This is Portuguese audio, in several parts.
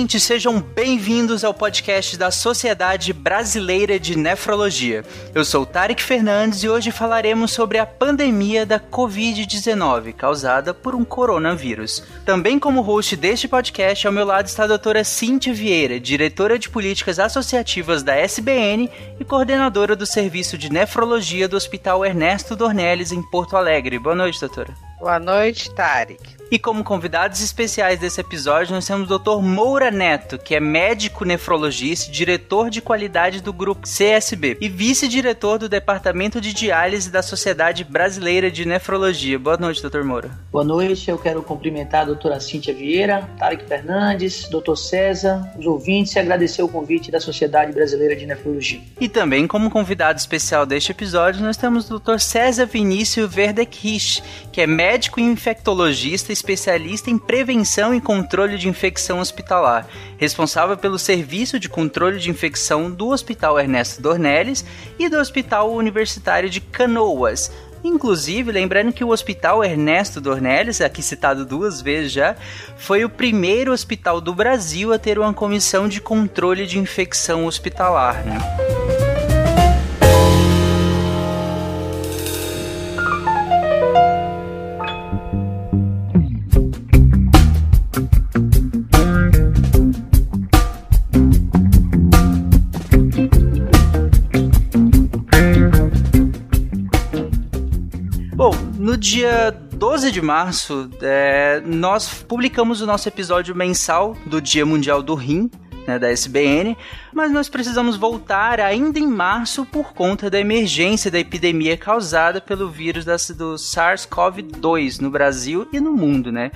Ouvintes, sejam bem-vindos ao podcast da Sociedade Brasileira de Nefrologia. Eu sou Tarek Fernandes e hoje falaremos sobre a pandemia da Covid-19 causada por um coronavírus. Também como host deste podcast, ao meu lado está a doutora Cíntia Vieira, diretora de políticas associativas da SBN e coordenadora do Serviço de Nefrologia do Hospital Ernesto Dornelles em Porto Alegre. Boa noite, doutora. Boa noite, Tarek. E como convidados especiais desse episódio, nós temos o Dr. Moura Neto, que é médico nefrologista, diretor de qualidade do grupo CSB e vice-diretor do Departamento de Diálise da Sociedade Brasileira de Nefrologia. Boa noite, Dr. Moura. Boa noite, eu quero cumprimentar a doutora Cíntia Vieira, Tarek Fernandes, Dr. César, os ouvintes e agradecer o convite da Sociedade Brasileira de Nefrologia. E também, como convidado especial deste episódio, nós temos o Dr. César Vinícius Verdekrich, que é médico infectologista especialista em prevenção e controle de infecção hospitalar, responsável pelo serviço de controle de infecção do Hospital Ernesto Dornelles e do Hospital Universitário de Canoas. Inclusive, lembrando que o Hospital Ernesto Dornelles, aqui citado duas vezes já, foi o primeiro hospital do Brasil a ter uma comissão de controle de infecção hospitalar. Né? Dia 12 de março, é, nós publicamos o nosso episódio mensal do Dia Mundial do Rim, né, da SBN, mas nós precisamos voltar ainda em março por conta da emergência da epidemia causada pelo vírus do SARS-CoV-2 no Brasil e no mundo, né?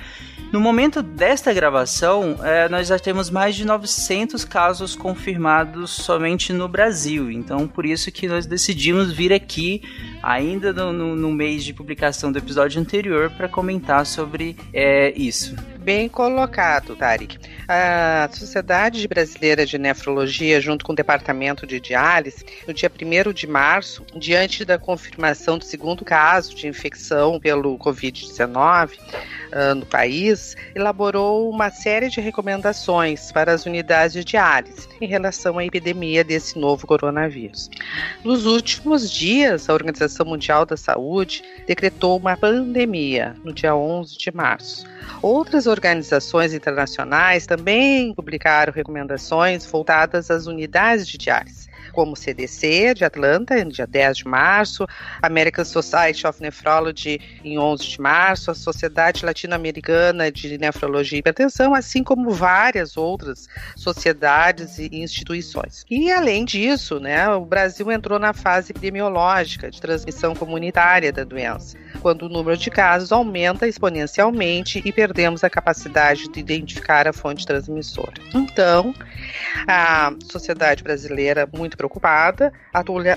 No momento desta gravação, é, nós já temos mais de 900 casos confirmados somente no Brasil. Então, por isso que nós decidimos vir aqui, ainda no, no, no mês de publicação do episódio anterior, para comentar sobre é, isso. Bem colocado, Tarek. A Sociedade Brasileira de Nefrologia, junto com o Departamento de Diálise, no dia 1 de março, diante da confirmação do segundo caso de infecção pelo Covid-19 uh, no país, elaborou uma série de recomendações para as unidades de diálise em relação à epidemia desse novo coronavírus. Nos últimos dias, a Organização Mundial da Saúde decretou uma pandemia no dia 11 de março. Outras organizações internacionais também publicaram recomendações voltadas às unidades de diálise como CDC de Atlanta, no dia 10 de março, American Society of Nephrology em 11 de março, a Sociedade Latino-Americana de Nefrologia e Hipertensão, assim como várias outras sociedades e instituições. E além disso, né, o Brasil entrou na fase epidemiológica de transmissão comunitária da doença, quando o número de casos aumenta exponencialmente e perdemos a capacidade de identificar a fonte transmissora. Então, a sociedade brasileira, muito preocupada,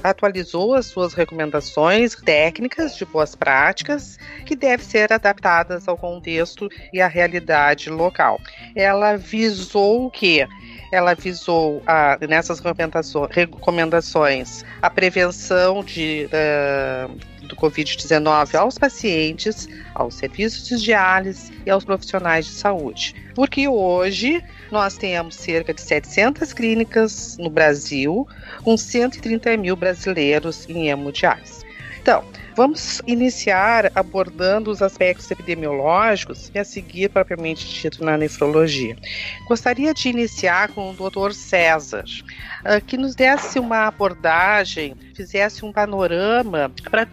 atualizou as suas recomendações técnicas de boas práticas que devem ser adaptadas ao contexto e à realidade local. Ela visou o quê? ela visou a, nessas recomendações a prevenção de, uh, do Covid-19 aos pacientes, aos serviços de diálise e aos profissionais de saúde. Porque hoje nós temos cerca de 700 clínicas no Brasil, com 130 mil brasileiros em hemodiálise. Então, Vamos iniciar abordando os aspectos epidemiológicos e a seguir propriamente dito na nefrologia. Gostaria de iniciar com o Dr. César, ah, que nos desse uma abordagem, fizesse um panorama para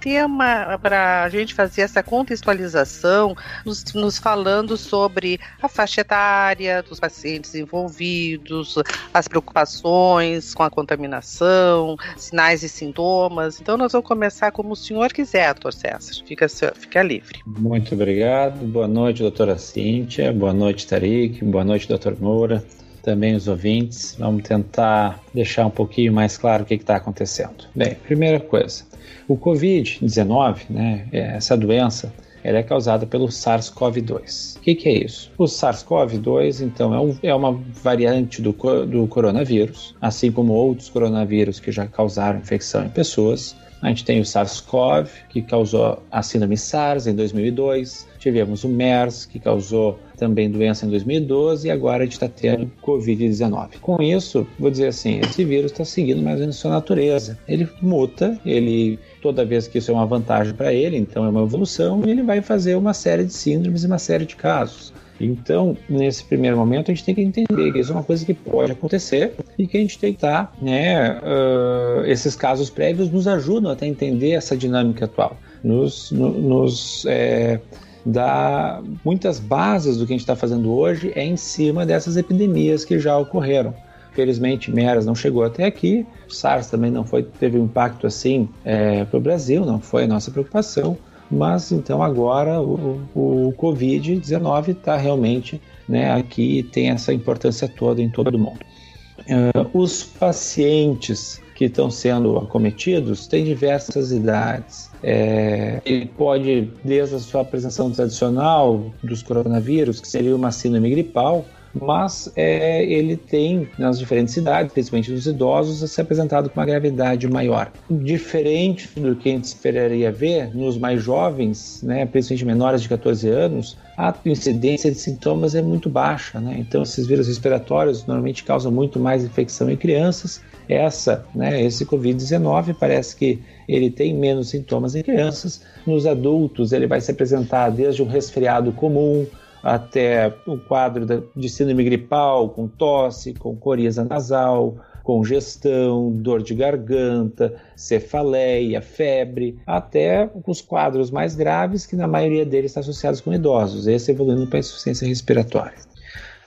para a gente fazer essa contextualização, nos, nos falando sobre a faixa etária dos pacientes envolvidos, as preocupações com a contaminação, sinais e sintomas. Então nós vamos começar como o senhor quiser doutor César. Fica, fica livre. Muito obrigado. Boa noite, doutora Cíntia. Boa noite, Tarik. Boa noite, doutor Moura. Também os ouvintes. Vamos tentar deixar um pouquinho mais claro o que está acontecendo. Bem, primeira coisa. O Covid-19, né, essa doença, ela é causada pelo SARS-CoV-2. O que, que, é isso? O SARS-CoV-2, então, é, um, é, uma variante do, do coronavírus, assim como outros coronavírus que já causaram infecção em pessoas. A gente tem o SARS-CoV, que causou a síndrome SARS em 2002. Tivemos o MERS, que causou também doença em 2012, e agora a gente está tendo Covid-19. Com isso, vou dizer assim, esse vírus está seguindo mais ou menos sua natureza. Ele muta, ele toda vez que isso é uma vantagem para ele, então é uma evolução, e ele vai fazer uma série de síndromes e uma série de casos. Então, nesse primeiro momento, a gente tem que entender que isso é uma coisa que pode acontecer e que a gente tem que estar, né, uh, esses casos prévios nos ajudam até a entender essa dinâmica atual, nos, no, nos é, dá muitas bases do que a gente está fazendo hoje é em cima dessas epidemias que já ocorreram. Felizmente, MERS não chegou até aqui, SARS também não foi, teve um impacto assim é, para o Brasil, não foi a nossa preocupação, mas então agora o, o Covid-19 está realmente né, aqui tem essa importância toda em todo o mundo. Uh, os pacientes que estão sendo acometidos têm diversas idades. É, ele pode, desde a sua apresentação tradicional dos coronavírus, que seria uma síndrome gripal, mas é, ele tem nas diferentes idades, principalmente dos idosos, se apresentado com uma gravidade maior. Diferente do que a gente esperaria ver nos mais jovens, né, principalmente menores de 14 anos, a incidência de sintomas é muito baixa. Né? Então, esses vírus respiratórios normalmente causam muito mais infecção em crianças. Essa, né, esse Covid-19 parece que ele tem menos sintomas em crianças. Nos adultos, ele vai se apresentar desde um resfriado comum, até o quadro de síndrome gripal, com tosse, com coriza nasal, congestão, dor de garganta, cefaleia, febre, até os quadros mais graves, que na maioria deles estão associados com idosos, esse evoluindo para insuficiência respiratória.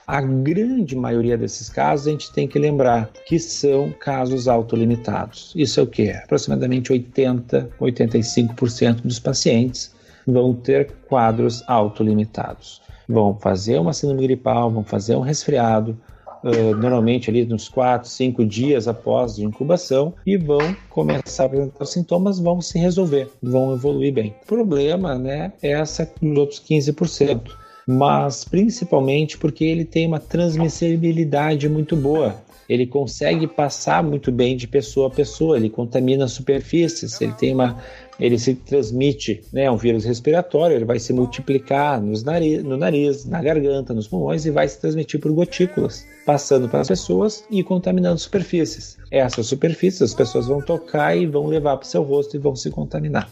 A grande maioria desses casos a gente tem que lembrar que são casos autolimitados. Isso é o que? Aproximadamente 80, 85% dos pacientes vão ter quadros autolimitados vão fazer uma síndrome gripal, vão fazer um resfriado, uh, normalmente ali nos 4, 5 dias após a incubação, e vão começar a apresentar os sintomas, vão se resolver, vão evoluir bem. O problema né, é essa dos outros 15%. Mas principalmente porque ele tem uma transmissibilidade muito boa ele consegue passar muito bem de pessoa a pessoa, ele contamina superfícies, ele tem uma ele se transmite, né, é um vírus respiratório, ele vai se multiplicar nos nariz, no nariz, na garganta, nos pulmões e vai se transmitir por gotículas, passando para as pessoas e contaminando superfícies. Essas superfícies as pessoas vão tocar e vão levar para o seu rosto e vão se contaminar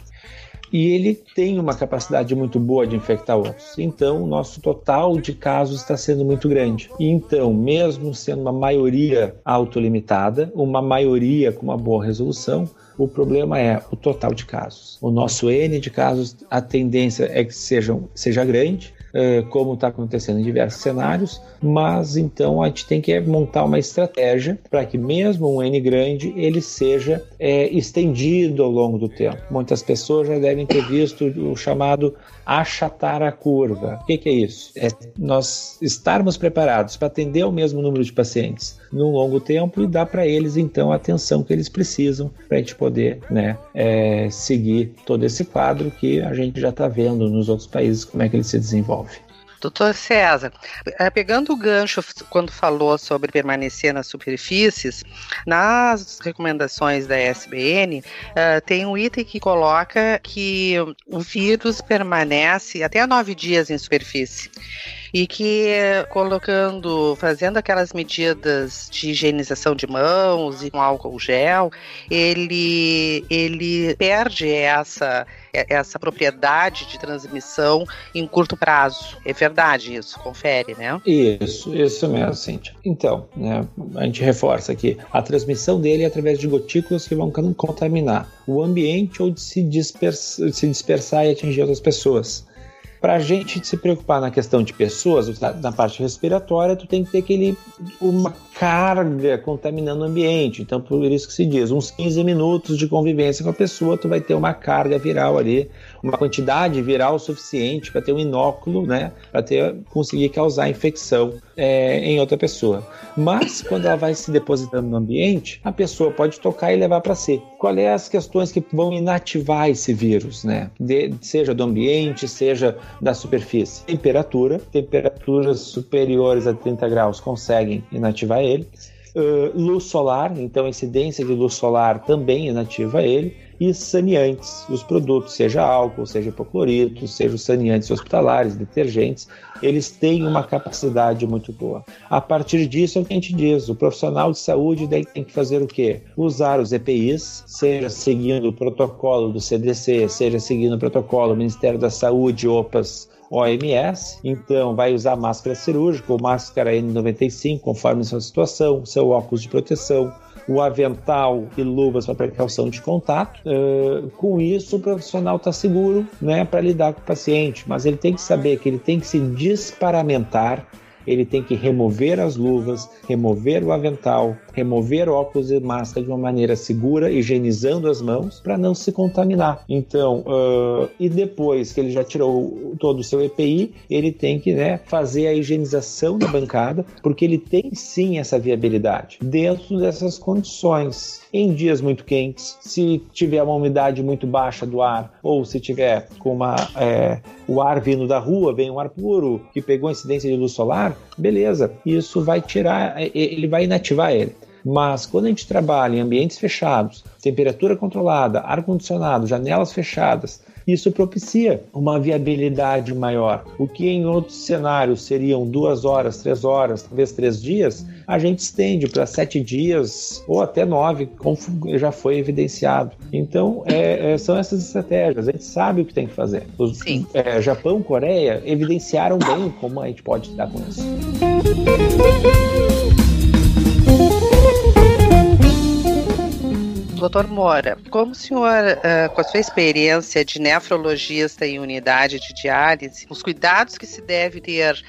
e ele tem uma capacidade muito boa de infectar outros. Então, o nosso total de casos está sendo muito grande. Então, mesmo sendo uma maioria autolimitada, uma maioria com uma boa resolução, o problema é o total de casos. O nosso N de casos, a tendência é que sejam, seja grande, como está acontecendo em diversos cenários, mas então a gente tem que montar uma estratégia para que mesmo um N grande ele seja é, estendido ao longo do tempo. Muitas pessoas já devem ter visto o chamado achatar a curva. O que, que é isso? É nós estarmos preparados para atender o mesmo número de pacientes num longo tempo e dar para eles então a atenção que eles precisam para a gente poder né, é, seguir todo esse quadro que a gente já está vendo nos outros países como é que ele se desenvolve. Doutor César, eh, pegando o gancho quando falou sobre permanecer nas superfícies, nas recomendações da SBN, eh, tem um item que coloca que o vírus permanece até nove dias em superfície. E que colocando, fazendo aquelas medidas de higienização de mãos e com álcool gel, ele ele perde essa essa propriedade de transmissão em curto prazo. É verdade isso, confere, né? Isso, isso mesmo, Cíntia. Então, né, a gente reforça aqui, a transmissão dele é através de gotículas que vão contaminar o ambiente ou de se, dispersa, se dispersar e atingir outras pessoas. Para a gente se preocupar na questão de pessoas, na parte respiratória, tu tem que ter aquele, uma carga contaminando o ambiente. Então, por isso que se diz, uns 15 minutos de convivência com a pessoa, tu vai ter uma carga viral ali, uma quantidade viral suficiente para ter um inóculo, né, para ter conseguir causar infecção é, em outra pessoa. Mas quando ela vai se depositando no ambiente, a pessoa pode tocar e levar para si. Quais é as questões que vão inativar esse vírus, né? De, seja do ambiente, seja da superfície. Temperatura, temperaturas superiores a 30 graus conseguem inativar ele. Uh, luz solar, então incidência de luz solar também inativa ele e saneantes, os produtos, seja álcool, seja hipoclorito, seja os saneantes hospitalares, detergentes, eles têm uma capacidade muito boa. A partir disso é o que a gente diz, o profissional de saúde tem que fazer o quê? Usar os EPIs, seja seguindo o protocolo do CDC, seja seguindo o protocolo do Ministério da Saúde, OPAS, OMS, então vai usar máscara cirúrgica ou máscara N95, conforme sua situação, seu óculos de proteção, o avental e luvas para precaução de contato. Uh, com isso, o profissional está seguro né, para lidar com o paciente, mas ele tem que saber que ele tem que se desparamentar ele tem que remover as luvas, remover o avental, remover óculos e máscara de uma maneira segura, higienizando as mãos para não se contaminar. Então, uh, e depois que ele já tirou todo o seu EPI, ele tem que né, fazer a higienização da bancada, porque ele tem sim essa viabilidade dentro dessas condições. Em dias muito quentes, se tiver uma umidade muito baixa do ar, ou se tiver com uma, é, o ar vindo da rua, vem um ar puro que pegou incidência de luz solar, beleza, isso vai tirar, ele vai inativar ele. Mas quando a gente trabalha em ambientes fechados, temperatura controlada, ar-condicionado, janelas fechadas, isso propicia uma viabilidade maior. O que em outros cenários seriam duas horas, três horas, talvez três dias, a gente estende para sete dias ou até nove, como já foi evidenciado. Então, é, é, são essas estratégias. A gente sabe o que tem que fazer. Os, Sim. É, Japão, Coreia evidenciaram bem como a gente pode lidar com isso. Doutor Moura, como o senhor, uh, com a sua experiência de nefrologista em unidade de diálise, os cuidados que se deve ter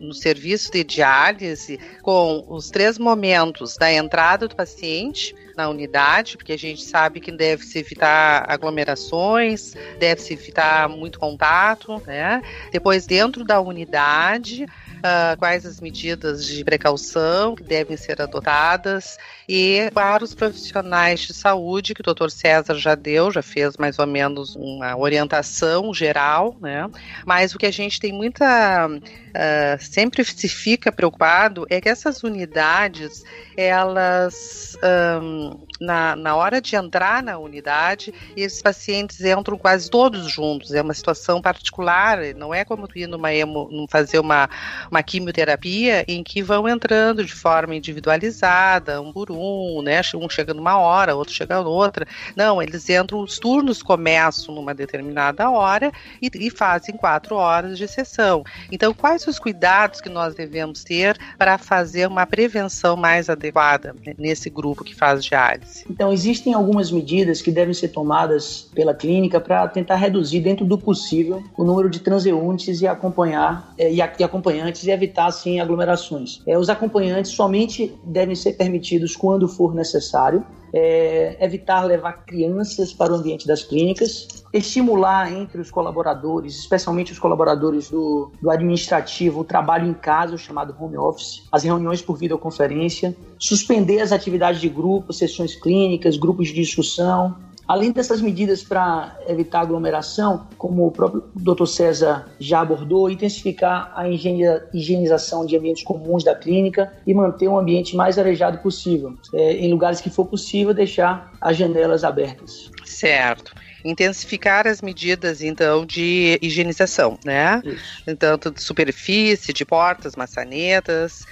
no serviço de diálise com os três momentos da entrada do paciente na unidade, porque a gente sabe que deve se evitar aglomerações, deve se evitar muito contato, né? Depois dentro da unidade, uh, quais as medidas de precaução que devem ser adotadas e para os profissionais de saúde, que o doutor César já deu, já fez mais ou menos uma orientação geral, né? Mas o que a gente tem muita. Uh, sempre se fica preocupado é que essas unidades, elas. Um, na, na hora de entrar na unidade, esses pacientes entram quase todos juntos. É uma situação particular, não é como tu ir numa emo, fazer uma, uma quimioterapia em que vão entrando de forma individualizada, um por um, né? Um chega numa hora, outro chega outra. Não, eles entram, os turnos começam numa determinada hora e, e fazem quatro horas de sessão. Então, quais os cuidados que nós devemos ter para fazer uma prevenção mais adequada nesse grupo que faz diálise? Então, existem algumas medidas que devem ser tomadas pela clínica para tentar reduzir, dentro do possível, o número de transeuntes e acompanhar é, e, acompanhantes e evitar, assim, aglomerações. É, os acompanhantes somente devem ser permitidos quando for necessário é, evitar levar crianças para o ambiente das clínicas, estimular entre os colaboradores, especialmente os colaboradores do, do administrativo, o trabalho em casa, o chamado home office, as reuniões por videoconferência, suspender as atividades de grupo, sessões clínicas, grupos de discussão, Além dessas medidas para evitar aglomeração, como o próprio Dr. César já abordou, intensificar a higienização de ambientes comuns da clínica e manter um ambiente mais arejado possível. É, em lugares que for possível, deixar as janelas abertas. Certo intensificar as medidas então de higienização, né? Isso. Tanto de superfície, de portas, maçanetas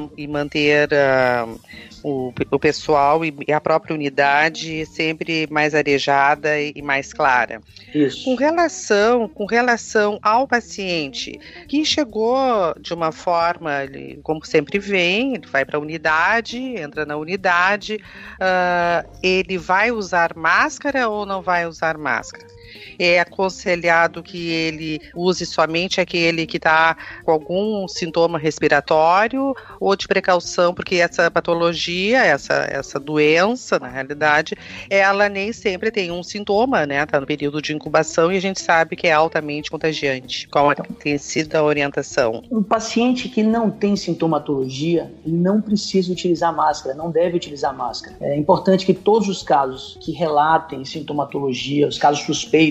um, e manter um, o, o, pessoal e, e, a própria unidade sempre mais arejada e, e mais clara. Isso. Com relação, com relação ao paciente que chegou de uma forma, ele, como sempre vem, ele vai para a unidade, entra na unidade, uh, ele vai usar máscara ou não vai usar máscara? É aconselhado que ele use somente aquele que está com algum sintoma respiratório ou de precaução, porque essa patologia, essa, essa doença, na realidade, ela nem sempre tem um sintoma, né? Está no período de incubação e a gente sabe que é altamente contagiante. Qual tem sido a orientação? Um paciente que não tem sintomatologia não precisa utilizar máscara, não deve utilizar máscara. É importante que todos os casos que relatem sintomatologia, os casos suspeitos,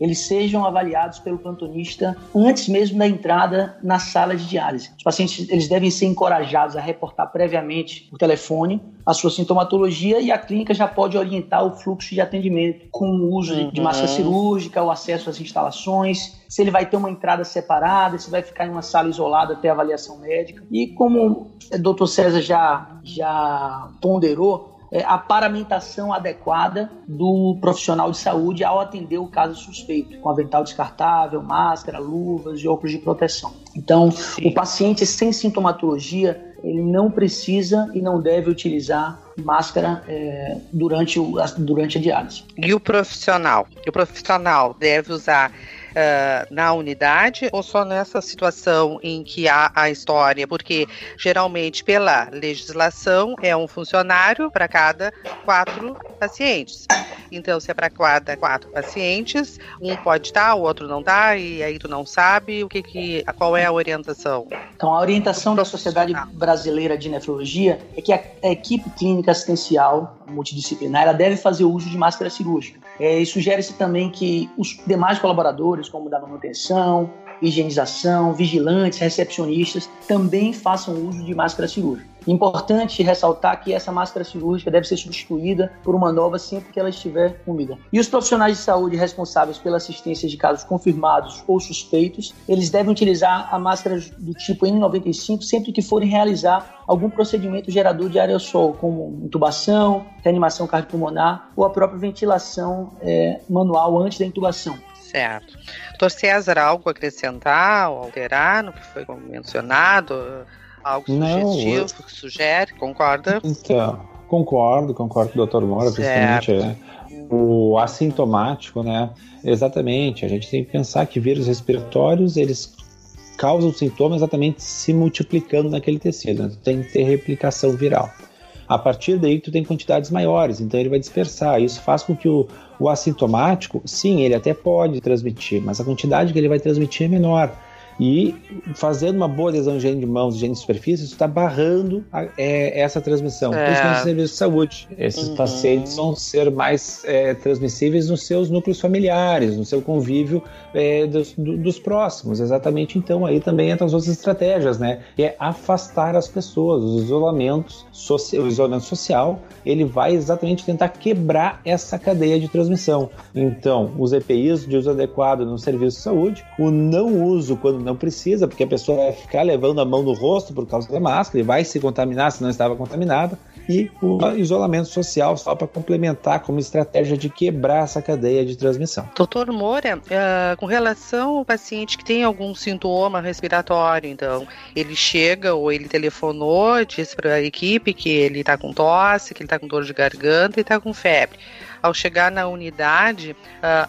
eles sejam avaliados pelo plantonista antes mesmo da entrada na sala de diálise. Os pacientes eles devem ser encorajados a reportar previamente por telefone a sua sintomatologia e a clínica já pode orientar o fluxo de atendimento com o uso uhum. de máscara cirúrgica, o acesso às instalações, se ele vai ter uma entrada separada, se vai ficar em uma sala isolada até avaliação médica. E como o Dr. César já, já ponderou, é, a paramentação adequada do profissional de saúde ao atender o caso suspeito, com avental descartável, máscara, luvas e óculos de proteção. Então, Sim. o paciente sem sintomatologia, ele não precisa e não deve utilizar máscara é, durante, o, durante a diálise. E o profissional? O profissional deve usar uh, na unidade ou só nessa situação em que há a história? Porque geralmente, pela legislação, é um funcionário para cada quatro pacientes. Então, se é para cada quatro pacientes, um pode estar, o outro não está, e aí tu não sabe o que, que qual é a orientação. Então, a orientação da Sociedade Brasileira de Nefrologia é que a, a equipe clínica assistencial multidisciplinar ela deve fazer uso de máscara cirúrgica. É, e sugere-se também que os demais colaboradores, como da manutenção, higienização, vigilantes, recepcionistas, também façam uso de máscara cirúrgica. Importante ressaltar que essa máscara cirúrgica deve ser substituída por uma nova sempre que ela estiver úmida. E os profissionais de saúde responsáveis pela assistência de casos confirmados ou suspeitos, eles devem utilizar a máscara do tipo N95 sempre que forem realizar algum procedimento gerador de aerossol, como intubação, reanimação cardiopulmonar ou a própria ventilação é, manual antes da intubação. Certo. Doutor César, algo a acrescentar ou alterar no que foi mencionado? Algo sugestivo Não, que sugere? Concorda? Então, concordo, concordo com o Dr. Moura, principalmente é, o assintomático, né? Exatamente, a gente tem que pensar que vírus respiratórios, eles causam sintomas exatamente se multiplicando naquele tecido, né? tem que ter replicação viral. A partir daí, tu tem quantidades maiores, então ele vai dispersar. Isso faz com que o, o assintomático, sim, ele até pode transmitir, mas a quantidade que ele vai transmitir é menor. E fazendo uma boa adesão de higiene de mãos, higiene de superfície, isso está barrando a, é, essa transmissão. É. Principalmente no serviço de saúde. Esses uhum. pacientes vão ser mais é, transmissíveis nos seus núcleos familiares, no seu convívio é, dos, do, dos, próximos. Exatamente. Então, aí também entram as outras estratégias, né? Que é afastar as pessoas, os isolamentos, o isolamento social, ele vai exatamente tentar quebrar essa cadeia de transmissão. Então, os EPIs de uso adequado no serviço de saúde, o não uso quando não não precisa, porque a pessoa vai ficar levando a mão no rosto por causa da máscara e vai se contaminar se não estava contaminada. E o isolamento social só para complementar como estratégia de quebrar essa cadeia de transmissão. Doutor Moura, uh, com relação ao paciente que tem algum sintoma respiratório, então, ele chega ou ele telefonou, disse para a equipe que ele está com tosse, que ele está com dor de garganta e está com febre ao chegar na unidade,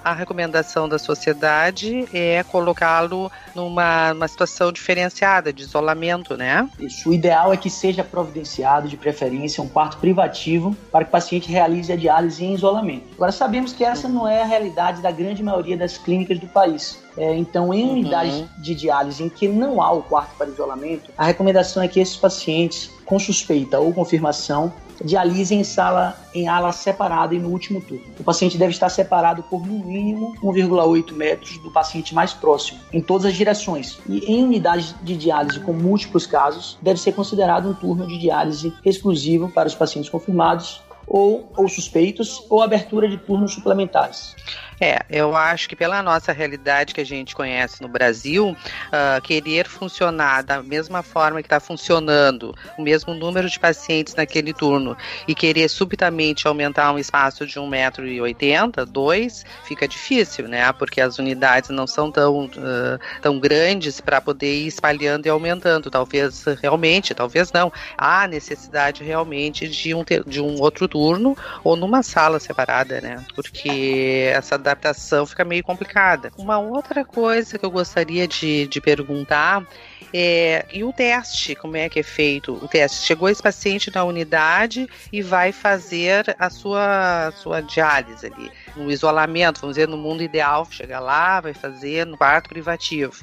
a recomendação da sociedade é colocá-lo numa, numa situação diferenciada, de isolamento, né? Isso. O ideal é que seja providenciado, de preferência, um quarto privativo para que o paciente realize a diálise em isolamento. Agora, sabemos que essa não é a realidade da grande maioria das clínicas do país. É, então, em unidades uhum. de diálise em que não há o quarto para isolamento, a recomendação é que esses pacientes com suspeita ou confirmação dialise em sala em ala separada e no último turno. O paciente deve estar separado por no mínimo 1,8 metros do paciente mais próximo, em todas as direções. E em unidades de diálise com múltiplos casos, deve ser considerado um turno de diálise exclusivo para os pacientes confirmados ou, ou suspeitos ou abertura de turnos suplementares. É, eu acho que pela nossa realidade que a gente conhece no Brasil, uh, querer funcionar da mesma forma que está funcionando, o mesmo número de pacientes naquele turno, e querer subitamente aumentar um espaço de 1,80m, 2, fica difícil, né? Porque as unidades não são tão, uh, tão grandes para poder ir espalhando e aumentando. Talvez realmente, talvez não. Há necessidade realmente de um, de um outro turno ou numa sala separada, né? Porque essa adaptação fica meio complicada. Uma outra coisa que eu gostaria de, de perguntar é, e o teste, como é que é feito? O teste. Chegou esse paciente na unidade e vai fazer a sua, a sua diálise ali. No isolamento, vamos dizer, no mundo ideal, chega lá, vai fazer no quarto privativo.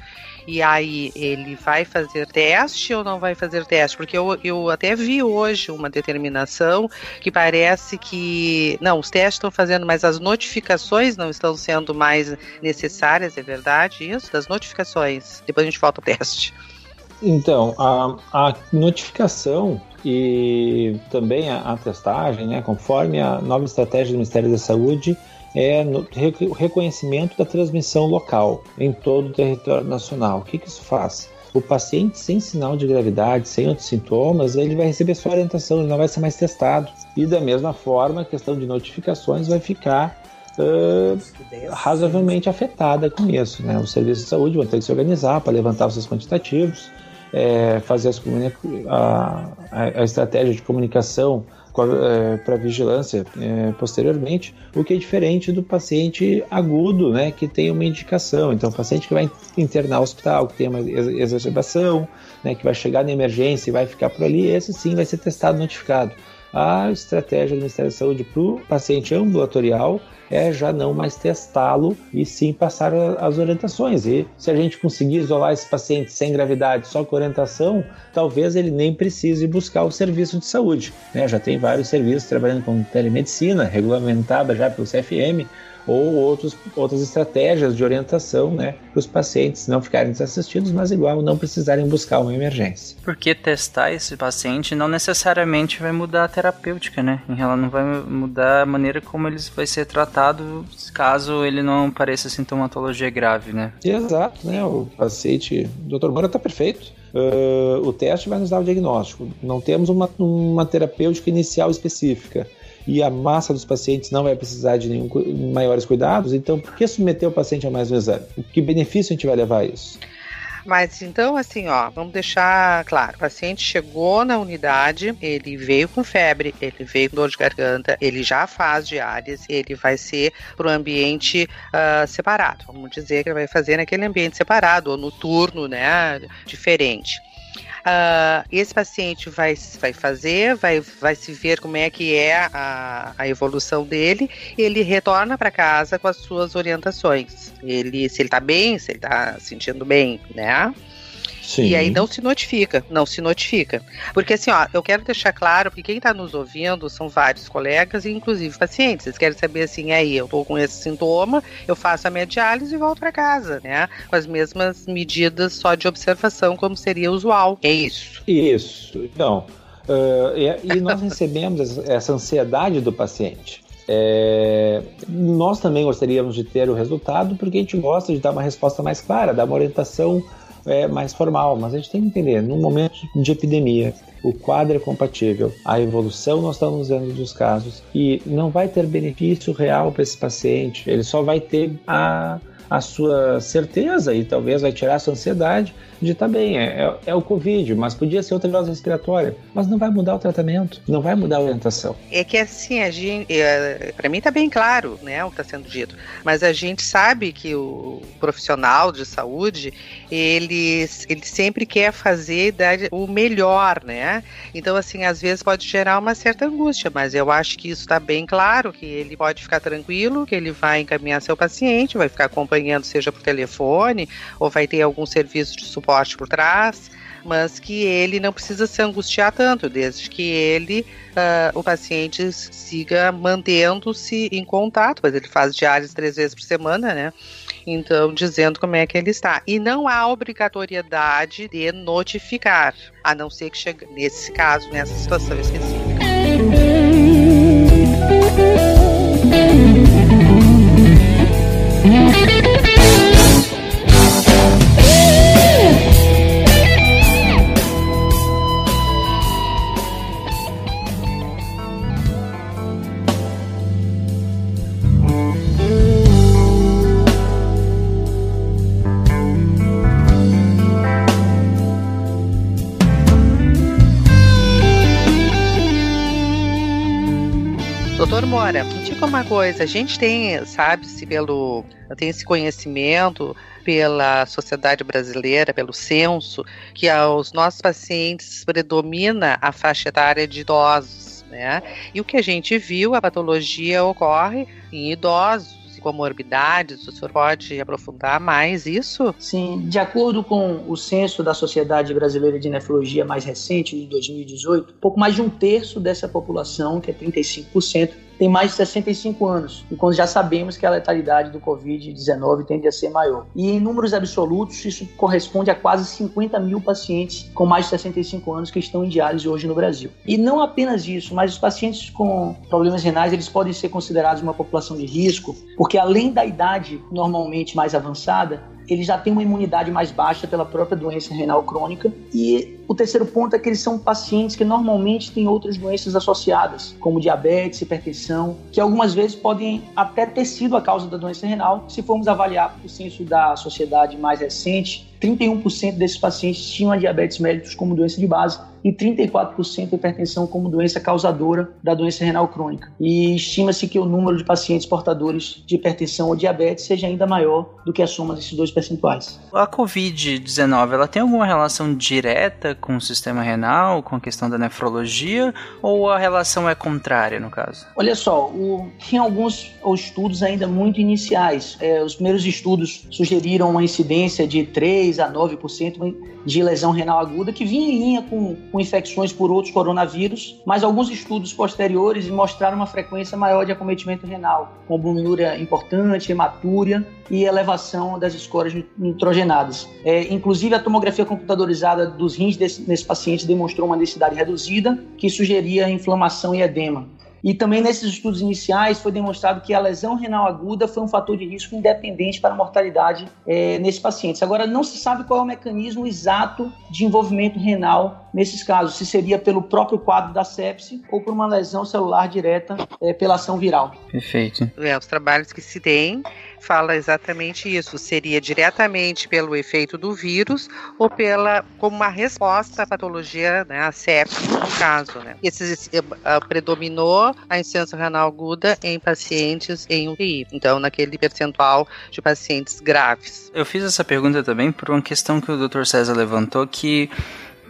E aí, ele vai fazer teste ou não vai fazer teste? Porque eu, eu até vi hoje uma determinação que parece que. Não, os testes estão fazendo, mas as notificações não estão sendo mais necessárias, é verdade isso? Das notificações. Depois a gente volta ao teste. Então, a, a notificação e também a, a, testagem, né, conforme a nova estratégia do Ministério da Saúde, é o reconhecimento da transmissão local em todo o território nacional. O que, que isso faz? O paciente sem sinal de gravidade, sem outros sintomas, ele vai receber sua orientação, ele não vai ser mais testado. E da mesma forma, a questão de notificações vai ficar uh, razoavelmente afetada com isso. Né? Os serviços de saúde vão ter que se organizar para levantar os seus quantitativos, é, fazer as a, a, estratégia de comunicação é, para vigilância é, posteriormente, o que é diferente do paciente agudo, né, que tem uma indicação. Então, o paciente que vai internar no hospital, que tem uma exacerbação, né, que vai chegar na emergência e vai ficar por ali, esse sim vai ser testado notificado. A estratégia do Ministério da Saúde para o paciente ambulatorial é já não mais testá-lo e sim passar as orientações. E se a gente conseguir isolar esse paciente sem gravidade só com orientação, talvez ele nem precise buscar o serviço de saúde. Né? Já tem vários serviços trabalhando com telemedicina, regulamentada já pelo CFM, ou outros, outras estratégias de orientação né, para os pacientes não ficarem desassistidos, mas igual não precisarem buscar uma emergência. Porque testar esse paciente não necessariamente vai mudar a terapêutica, né? Ela não vai mudar a maneira como ele vai ser tratado caso ele não pareça sintomatologia grave, né? Exato, né? O paciente, o Dr. Moura está perfeito. Uh, o teste vai nos dar o diagnóstico. Não temos uma, uma terapêutica inicial específica e a massa dos pacientes não vai precisar de nenhum maiores cuidados, então por que submeter o paciente a mais um exame? Que benefício a gente vai levar a isso? Mas então, assim, ó, vamos deixar claro: o paciente chegou na unidade, ele veio com febre, ele veio com dor de garganta, ele já faz diálise, ele vai ser para o ambiente uh, separado. Vamos dizer que ele vai fazer naquele ambiente separado, ou no turno, né, diferente. Uh, esse paciente vai, vai fazer, vai, vai se ver como é que é a, a evolução dele, ele retorna para casa com as suas orientações. Ele, se ele está bem, se ele está sentindo bem, né? Sim. E aí não se notifica, não se notifica. Porque assim, ó, eu quero deixar claro que quem está nos ouvindo são vários colegas e inclusive pacientes. Eles querem saber assim, aí, eu tô com esse sintoma, eu faço a minha diálise e volto para casa, né? Com as mesmas medidas só de observação como seria usual. É isso. Isso. Então, uh, e, e nós recebemos essa ansiedade do paciente. É, nós também gostaríamos de ter o resultado porque a gente gosta de dar uma resposta mais clara, dar uma orientação é mais formal, mas a gente tem que entender, num momento de epidemia, o quadro é compatível, a evolução nós estamos vendo dos casos e não vai ter benefício real para esse paciente, ele só vai ter a, a sua certeza e talvez vai tirar a sua ansiedade de tá bem, é, é, é, o Covid, mas podia ser outra virose respiratória. Mas não vai mudar o tratamento, não vai mudar a orientação. É que assim, a gente, é, para mim tá bem claro, né, o que está sendo dito. Mas a gente sabe que o profissional de saúde, ele, ele sempre quer fazer o melhor, né? Então, assim, às vezes pode gerar uma certa angústia, mas eu acho que isso está bem claro, que ele pode ficar tranquilo, que ele vai encaminhar seu paciente, vai ficar acompanhando, seja por telefone, ou vai ter algum serviço de suporte por trás, mas que ele não precisa se angustiar tanto, desde que ele, uh, o paciente, siga mantendo-se em contato, pois ele faz diárias três vezes por semana, né? Então, dizendo como é que ele está. E não há obrigatoriedade de notificar, a não ser que chegue, nesse caso, nessa situação específica. Doutor Mora, me diga uma coisa, a gente tem, sabe-se pelo, tem esse conhecimento pela sociedade brasileira, pelo censo, que aos nossos pacientes predomina a faixa etária de idosos, né? E o que a gente viu, a patologia ocorre em idosos, comorbidades? O senhor pode aprofundar mais isso? Sim, de acordo com o censo da Sociedade Brasileira de Nefrologia mais recente, de 2018, pouco mais de um terço dessa população, que é 35%, tem mais de 65 anos, e quando já sabemos que a letalidade do Covid-19 tende a ser maior. E em números absolutos, isso corresponde a quase 50 mil pacientes com mais de 65 anos que estão em diálise hoje no Brasil. E não apenas isso, mas os pacientes com problemas renais, eles podem ser considerados uma população de risco, porque além da idade normalmente mais avançada, eles já têm uma imunidade mais baixa pela própria doença renal crônica. E o terceiro ponto é que eles são pacientes que normalmente têm outras doenças associadas, como diabetes, hipertensão, que algumas vezes podem até ter sido a causa da doença renal. Se formos avaliar o censo da sociedade mais recente, 31% desses pacientes tinham a diabetes mellitus como doença de base e 34% hipertensão como doença causadora da doença renal crônica. E estima-se que o número de pacientes portadores de hipertensão ou diabetes seja ainda maior do que a soma desses dois percentuais. A COVID-19, ela tem alguma relação direta com o sistema renal, com a questão da nefrologia, ou a relação é contrária no caso? Olha só, o, tem alguns estudos ainda muito iniciais. É, os primeiros estudos sugeriram uma incidência de 3 a 9% de lesão renal aguda que vinha em linha com com infecções por outros coronavírus, mas alguns estudos posteriores mostraram uma frequência maior de acometimento renal, com albuminúria importante, hematúria e elevação das escórias nitrogenadas. É, inclusive, a tomografia computadorizada dos rins desse, nesse paciente demonstrou uma densidade reduzida, que sugeria inflamação e edema. E também nesses estudos iniciais foi demonstrado que a lesão renal aguda foi um fator de risco independente para a mortalidade é, nesses pacientes. Agora, não se sabe qual é o mecanismo exato de envolvimento renal nesses casos, se seria pelo próprio quadro da sepse ou por uma lesão celular direta é, pela ação viral. Perfeito. É, os trabalhos que se tem fala exatamente isso. Seria diretamente pelo efeito do vírus ou pela como uma resposta à patologia, né, a sepsis no caso, né. Esse uh, predominou a insuficiência renal aguda em pacientes em UTI. Então, naquele percentual de pacientes graves. Eu fiz essa pergunta também por uma questão que o Dr. César levantou que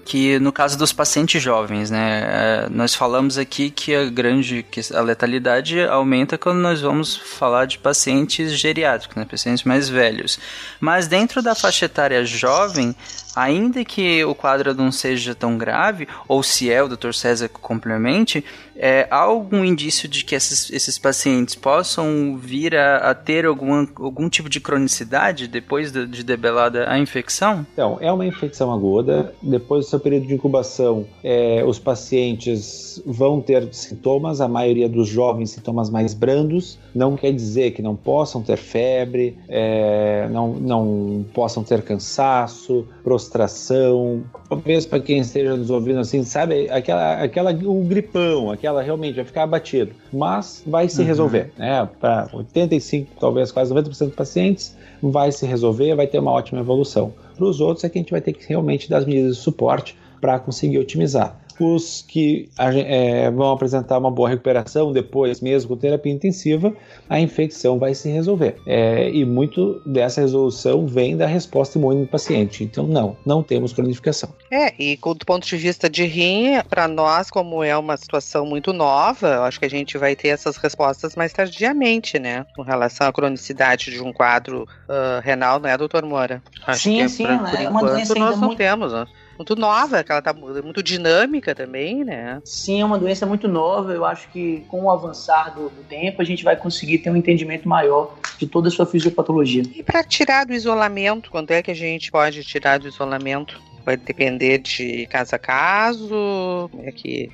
que no caso dos pacientes jovens, né, é, nós falamos aqui que a grande que a letalidade aumenta quando nós vamos falar de pacientes geriátricos, né, pacientes mais velhos. Mas dentro da faixa etária jovem, ainda que o quadro não seja tão grave, ou se é, o Dr. César complemente, é, há algum indício de que esses, esses pacientes possam vir a, a ter algum, algum tipo de cronicidade depois de, de, debelada a infecção? Então, é uma infecção aguda. Depois do seu período de incubação, é, os pacientes vão ter sintomas, a maioria dos jovens sintomas mais brandos. Não quer dizer que não possam ter febre, é, não, não possam ter cansaço, prostração. Talvez para quem esteja nos ouvindo assim, sabe, aquela, aquela, o gripão, aquela ela realmente vai ficar abatido, mas vai se uhum. resolver, né? Para 85, talvez quase 90% dos pacientes, vai se resolver, vai ter uma ótima evolução. Para os outros é que a gente vai ter que realmente dar as medidas de suporte para conseguir otimizar os que é, vão apresentar uma boa recuperação depois, mesmo com terapia intensiva, a infecção vai se resolver. É, e muito dessa resolução vem da resposta imune do paciente. Então, não, não temos cronificação. É, e do ponto de vista de rim, para nós, como é uma situação muito nova, eu acho que a gente vai ter essas respostas mais tardiamente, né? Com relação à cronicidade de um quadro uh, renal, né, doutor Moura? Acho sim, que, sim, pra, é uma doença nós não muito... temos, né? Muito nova, que ela tá muito dinâmica também, né? Sim, é uma doença muito nova. Eu acho que com o avançar do, do tempo a gente vai conseguir ter um entendimento maior de toda a sua fisiopatologia. E para tirar do isolamento, quando é que a gente pode tirar do isolamento? Vai depender de caso a caso, é que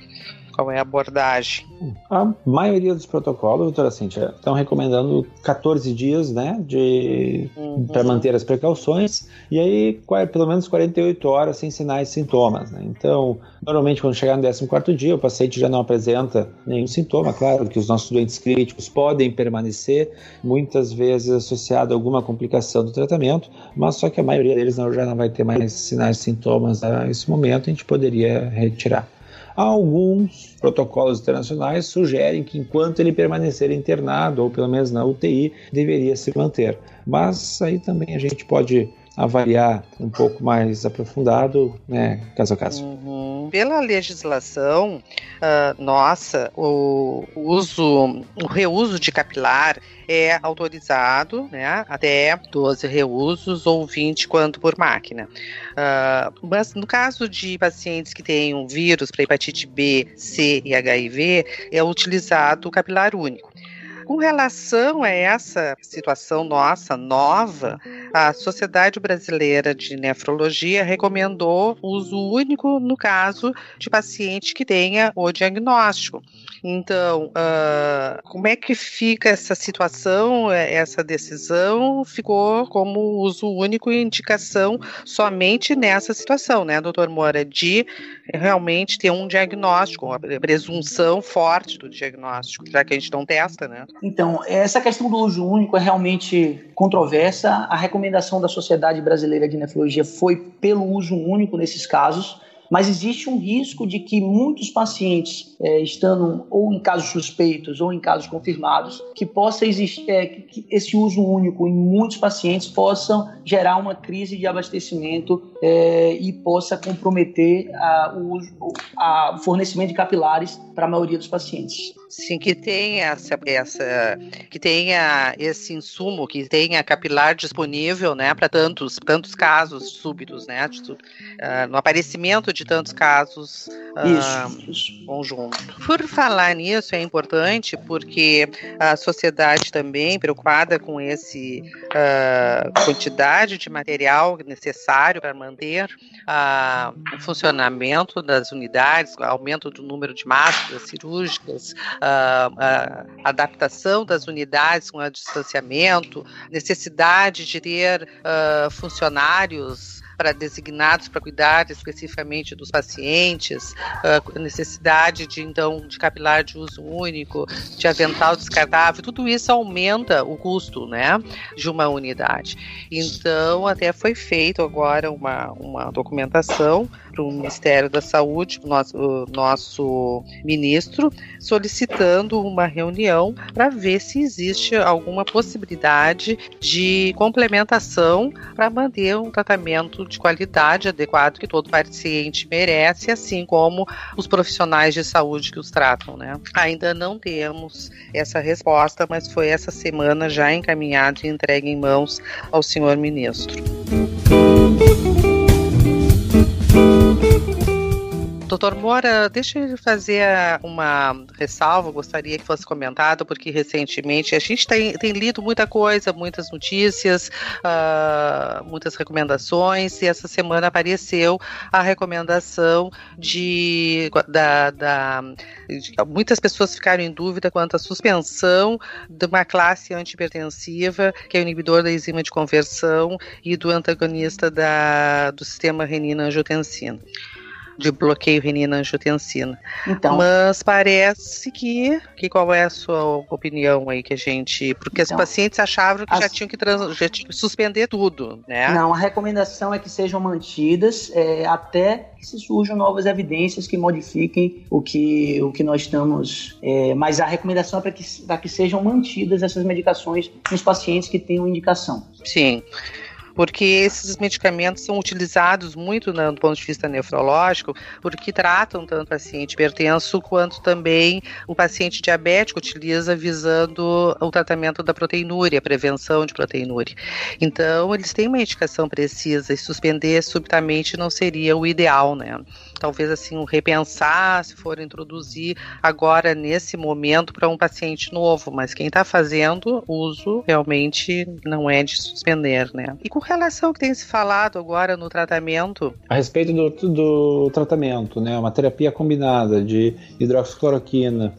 qual é a abordagem? A maioria dos protocolos, doutora Cintia, estão recomendando 14 dias, né, de uhum. para manter as precauções e aí pelo menos 48 horas sem sinais e sintomas, né? Então, normalmente quando chegar no 14 dia, o paciente já não apresenta nenhum sintoma, claro que os nossos doentes críticos podem permanecer muitas vezes associado a alguma complicação do tratamento, mas só que a maioria deles não, já não vai ter mais sinais e sintomas a esse momento, a gente poderia retirar. Alguns protocolos internacionais sugerem que enquanto ele permanecer internado, ou pelo menos na UTI, deveria se manter. Mas aí também a gente pode avaliar um pouco mais aprofundado, né, caso a caso. Uhum. Pela legislação uh, nossa, o uso, o reuso de capilar é autorizado, né, até 12 reusos ou 20 quanto por máquina. Uh, mas no caso de pacientes que têm um vírus para hepatite B, C e HIV, é utilizado o capilar único. Com relação a essa situação nossa, nova, a Sociedade Brasileira de Nefrologia recomendou uso único no caso de paciente que tenha o diagnóstico. Então, uh, como é que fica essa situação, essa decisão? Ficou como uso único e indicação somente nessa situação, né, doutor Moura, de realmente ter um diagnóstico, uma presunção forte do diagnóstico, já que a gente não testa, né? Então, essa questão do uso único é realmente controversa. A recomendação da Sociedade Brasileira de Nefrologia foi pelo uso único nesses casos mas existe um risco de que muitos pacientes, é, estando ou em casos suspeitos ou em casos confirmados, que possa existir é, que esse uso único em muitos pacientes possa gerar uma crise de abastecimento é, e possa comprometer a, o, a, fornecimento de capilares para a maioria dos pacientes. Sim, que tenha essa, essa, que tenha esse insumo, que tenha capilar disponível, né, para tantos, tantos casos súbitos, né, de, uh, no aparecimento de tantos casos uh, isso, conjunto. Por falar nisso, é importante porque a sociedade também preocupada com esse uh, quantidade de material necessário para manter o funcionamento das unidades, aumento do número de máscaras cirúrgicas, a adaptação das unidades com o distanciamento, necessidade de ter uh, funcionários para designados para cuidar especificamente dos pacientes, a necessidade de então de capilar de uso único, de avental descartável, tudo isso aumenta o custo, né, de uma unidade. Então até foi feito agora uma, uma documentação para o Ministério da Saúde, o nosso, o nosso ministro, solicitando uma reunião para ver se existe alguma possibilidade de complementação para manter um tratamento de qualidade adequado que todo paciente merece, assim como os profissionais de saúde que os tratam, né? Ainda não temos essa resposta, mas foi essa semana já encaminhado e entregue em mãos ao senhor ministro. Doutor Moura, deixa eu fazer uma ressalva, gostaria que fosse comentado, porque recentemente a gente tem, tem lido muita coisa, muitas notícias, uh, muitas recomendações, e essa semana apareceu a recomendação de, da, da de, muitas pessoas ficaram em dúvida quanto à suspensão de uma classe antipertensiva, que é o inibidor da enzima de conversão e do antagonista da, do sistema renina-angiotensina de bloqueio renina-angiotensina. Então, Mas parece que, que qual é a sua opinião aí que a gente, porque então, os pacientes achavam que as... já tinham que trans, já tinham que suspender tudo, né? Não, a recomendação é que sejam mantidas é, até que se surjam novas evidências que modifiquem o que, o que nós estamos. É, mas a recomendação é para que, para que sejam mantidas essas medicações nos pacientes que tenham indicação. Sim porque esses medicamentos são utilizados muito né, do ponto de vista nefrológico, porque tratam tanto o paciente hipertenso quanto também o paciente diabético utiliza visando o tratamento da proteinúria, a prevenção de proteinúria. Então, eles têm uma indicação precisa e suspender subitamente não seria o ideal, né? Talvez assim, repensar se for introduzir agora nesse momento para um paciente novo, mas quem está fazendo uso realmente não é de suspender, né? E com relação ao que tem se falado agora no tratamento? A respeito do, do tratamento, né? Uma terapia combinada de hidroxicloroquina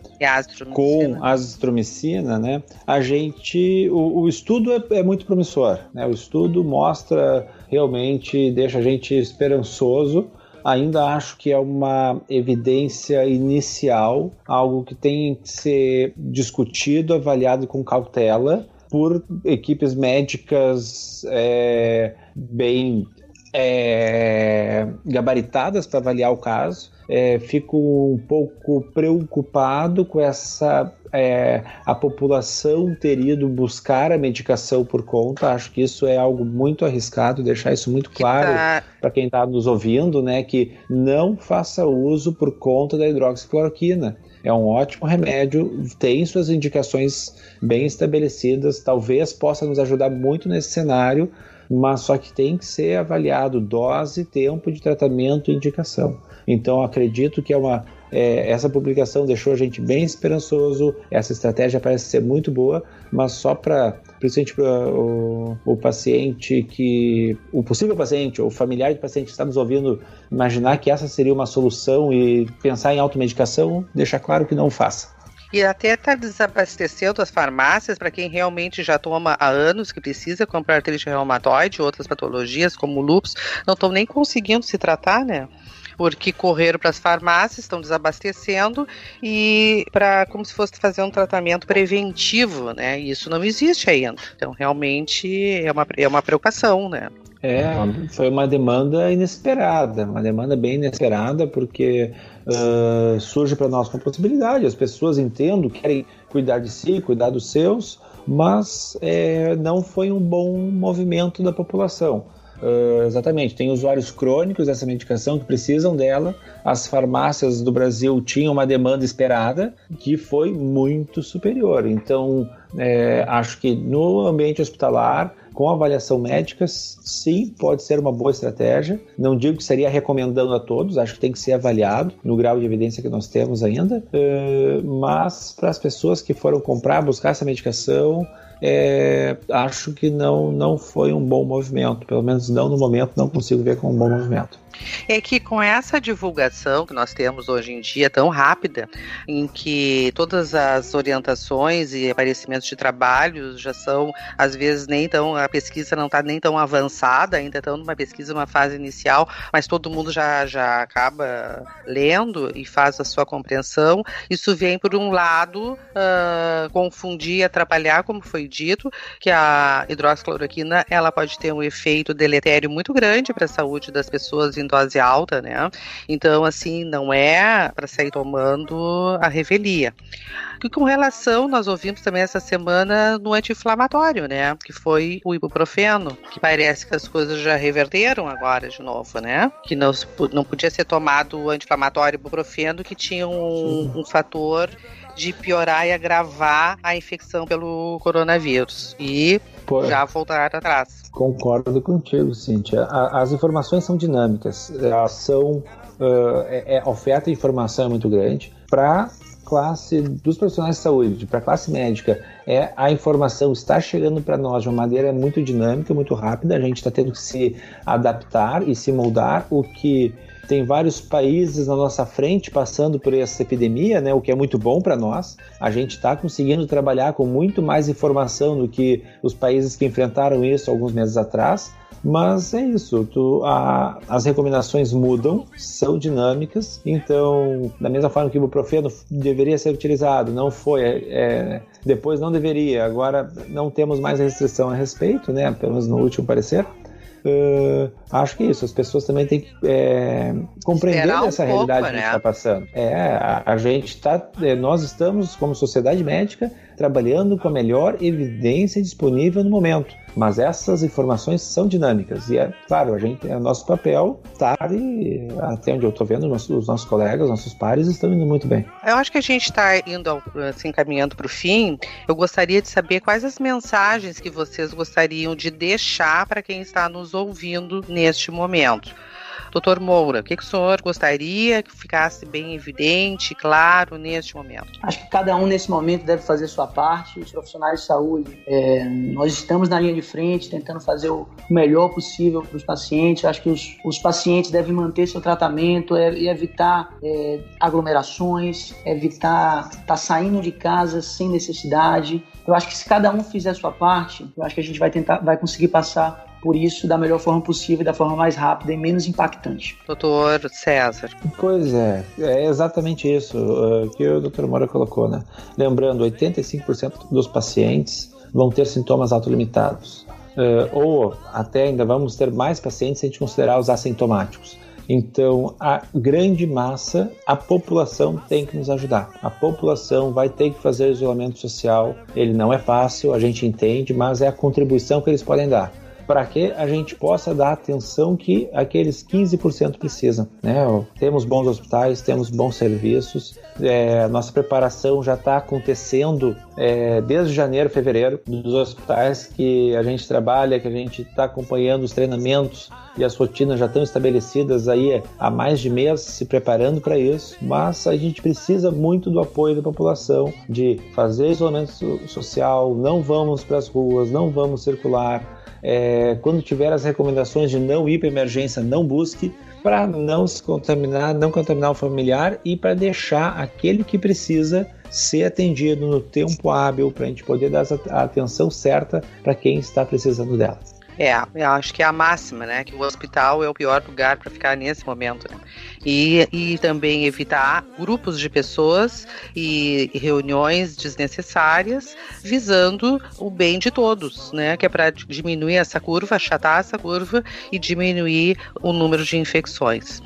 com azitromicina, né? A gente, o, o estudo é, é muito promissor, né? O estudo mostra realmente deixa a gente esperançoso ainda acho que é uma evidência inicial, algo que tem que ser discutido, avaliado com cautela por equipes médicas é, bem é, gabaritadas para avaliar o caso. É, fico um pouco preocupado com essa é, a população ter ido buscar a medicação por conta. Acho que isso é algo muito arriscado, deixar isso muito claro tá... para quem está nos ouvindo, né? Que não faça uso por conta da hidroxicloroquina. É um ótimo remédio, tem suas indicações bem estabelecidas, talvez possa nos ajudar muito nesse cenário, mas só que tem que ser avaliado dose, tempo de tratamento e indicação. Então acredito que é uma é, essa publicação deixou a gente bem esperançoso. Essa estratégia parece ser muito boa, mas só para principalmente para o, o, paciente que o possível paciente ou familiar de paciente que está nos ouvindo imaginar que essa seria uma solução e pensar em automedicação, deixa claro que não faça. E até está desabastecendo as farmácias para quem realmente já toma há anos que precisa comprar artrite reumatoide, outras patologias como lúpus, não estão nem conseguindo se tratar, né? Porque correram para as farmácias, estão desabastecendo e para como se fosse fazer um tratamento preventivo, né? Isso não existe ainda. Então realmente é uma, é uma preocupação, né? É, foi uma demanda inesperada, uma demanda bem inesperada, porque uh, surge para nós uma possibilidade. As pessoas entendem, querem cuidar de si, cuidar dos seus, mas é, não foi um bom movimento da população. Uh, exatamente, tem usuários crônicos dessa medicação que precisam dela. As farmácias do Brasil tinham uma demanda esperada que foi muito superior. Então, é, acho que no ambiente hospitalar, com avaliação médica, sim, pode ser uma boa estratégia. Não digo que seria recomendando a todos, acho que tem que ser avaliado no grau de evidência que nós temos ainda. Uh, mas para as pessoas que foram comprar, buscar essa medicação, é, acho que não, não foi um bom movimento, pelo menos não no momento, não consigo ver como um bom movimento é que com essa divulgação que nós temos hoje em dia tão rápida, em que todas as orientações e aparecimentos de trabalhos já são, às vezes, nem tão, a pesquisa não está nem tão avançada, ainda estão numa pesquisa, uma fase inicial, mas todo mundo já, já acaba lendo e faz a sua compreensão. Isso vem, por um lado, uh, confundir, atrapalhar, como foi dito, que a hidroxicloroquina ela pode ter um efeito deletério muito grande para a saúde das pessoas em em dose alta, né? Então, assim, não é para sair tomando a revelia. E com relação, nós ouvimos também essa semana no anti-inflamatório, né? Que foi o ibuprofeno, que parece que as coisas já reverteram agora de novo, né? Que não, não podia ser tomado o anti-inflamatório ibuprofeno, que tinha um, um fator de piorar e agravar a infecção pelo coronavírus. E Pô, já voltar atrás. Concordo contigo, Cíntia. A, as informações são dinâmicas. Elas são. Uh, é, é, a oferta de informação é muito grande. Para classe dos profissionais de saúde, para a classe médica, é a informação está chegando para nós de uma maneira muito dinâmica, muito rápida. A gente está tendo que se adaptar e se moldar, o que tem vários países na nossa frente passando por essa epidemia, né, o que é muito bom para nós. A gente está conseguindo trabalhar com muito mais informação do que os países que enfrentaram isso alguns meses atrás. Mas é isso, tu, a, as recomendações mudam, são dinâmicas, então, da mesma forma que o ibuprofeno deveria ser utilizado, não foi, é, é, depois não deveria, agora não temos mais restrição a respeito, né, pelo menos no último parecer. Uh, acho que isso, as pessoas também têm que é, compreender um essa pouco, realidade né? que a gente está passando. É, a, a gente está, é, nós estamos, como sociedade médica, trabalhando com a melhor evidência disponível no momento. Mas essas informações são dinâmicas e é claro, a gente é nosso papel estar e até onde eu estou vendo os nossos colegas, nossos pares estão indo muito bem. Eu acho que a gente está indo assim caminhando para o fim. Eu gostaria de saber quais as mensagens que vocês gostariam de deixar para quem está nos ouvindo neste momento. Doutor Moura, o que, que o senhor gostaria que ficasse bem evidente, claro, neste momento? Acho que cada um nesse momento deve fazer sua parte. Os profissionais de saúde, é, nós estamos na linha de frente, tentando fazer o melhor possível para os pacientes. Acho que os, os, pacientes devem manter seu tratamento é, e evitar é, aglomerações, evitar estar tá saindo de casa sem necessidade. Eu acho que se cada um fizer a sua parte, eu acho que a gente vai tentar, vai conseguir passar por isso da melhor forma possível, da forma mais rápida e menos impactante. Doutor César. Pois é, é exatamente isso uh, que o doutor Moura colocou, né? Lembrando, 85% dos pacientes vão ter sintomas autolimitados. uh, ou até ainda vamos ter mais pacientes se a gente considerar os assintomáticos. Então, a grande massa, a população tem que nos ajudar. A população vai ter que fazer isolamento social. Ele não é fácil, a gente entende, mas é a contribuição que eles podem dar para que a gente possa dar atenção que aqueles 15% precisam. Né? Temos bons hospitais, temos bons serviços, é, nossa preparação já está acontecendo é, desde janeiro, fevereiro, dos hospitais que a gente trabalha, que a gente está acompanhando os treinamentos e as rotinas já estão estabelecidas aí há mais de mês se preparando para isso, mas a gente precisa muito do apoio da população de fazer isolamento social, não vamos para as ruas, não vamos circular, é, quando tiver as recomendações de não ir para emergência, não busque, para não se contaminar, não contaminar o familiar e para deixar aquele que precisa ser atendido no tempo hábil para a gente poder dar a atenção certa para quem está precisando dela. É, eu acho que é a máxima, né? Que o hospital é o pior lugar para ficar nesse momento, né? E, e também evitar grupos de pessoas e, reuniões desnecessárias visando o bem de todos, né? Que é para diminuir essa curva, achatar essa curva e diminuir o número de infecções.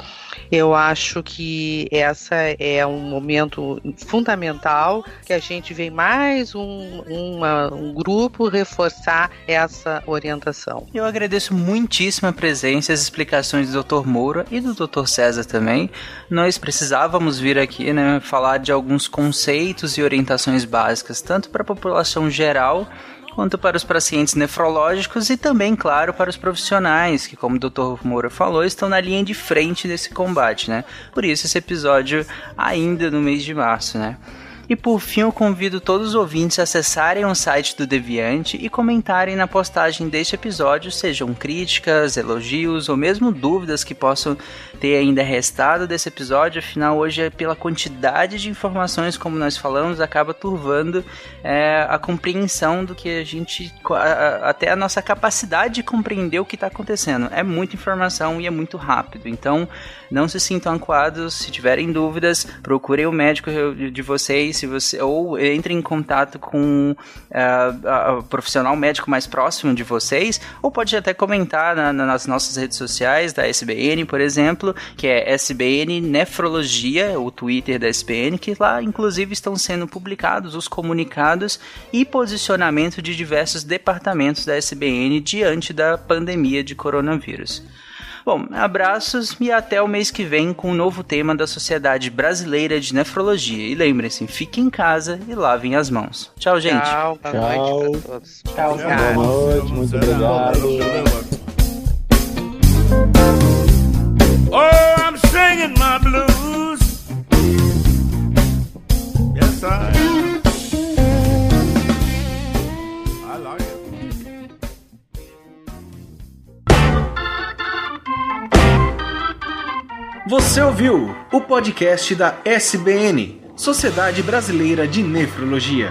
Eu acho que essa é um momento fundamental que a gente vem mais um, uma, um grupo reforçar essa orientação. Eu agradeço muitíssimo a presença e as explicações do Dr. Moura e do Dr. César também. Nós precisávamos vir aqui, né, falar de alguns conceitos e orientações básicas, tanto para a população geral quanto para os pacientes nefrológicos e também, claro, para os profissionais, que, como o Dr. Moura falou, estão na linha de frente desse combate, né? Por isso esse episódio ainda no mês de março, né? E por fim, eu convido todos os ouvintes a acessarem o site do Deviante e comentarem na postagem deste episódio, sejam críticas, elogios ou mesmo dúvidas que possam ter ainda restado desse episódio. Afinal, hoje, é pela quantidade de informações, como nós falamos, acaba turvando é, a compreensão do que a gente. até a nossa capacidade de compreender o que está acontecendo. É muita informação e é muito rápido. Então, não se sintam ancoados. Se tiverem dúvidas, procurem o médico de vocês se você ou entre em contato com uh, o profissional médico mais próximo de vocês, ou pode até comentar na, nas nossas redes sociais da SBN, por exemplo, que é SBN Nefrologia, o Twitter da SBN, que lá inclusive estão sendo publicados os comunicados e posicionamento de diversos departamentos da SBN diante da pandemia de coronavírus. Bom, abraços e até o mês que vem com um novo tema da Sociedade Brasileira de Nefrologia. E lembrem-se, fiquem em casa e lavem as mãos. Tchau, gente. Tchau, boa Tchau. noite pra todos. Tchau, Boa noite, muito obrigado. Você ouviu o podcast da SBN, Sociedade Brasileira de Nefrologia.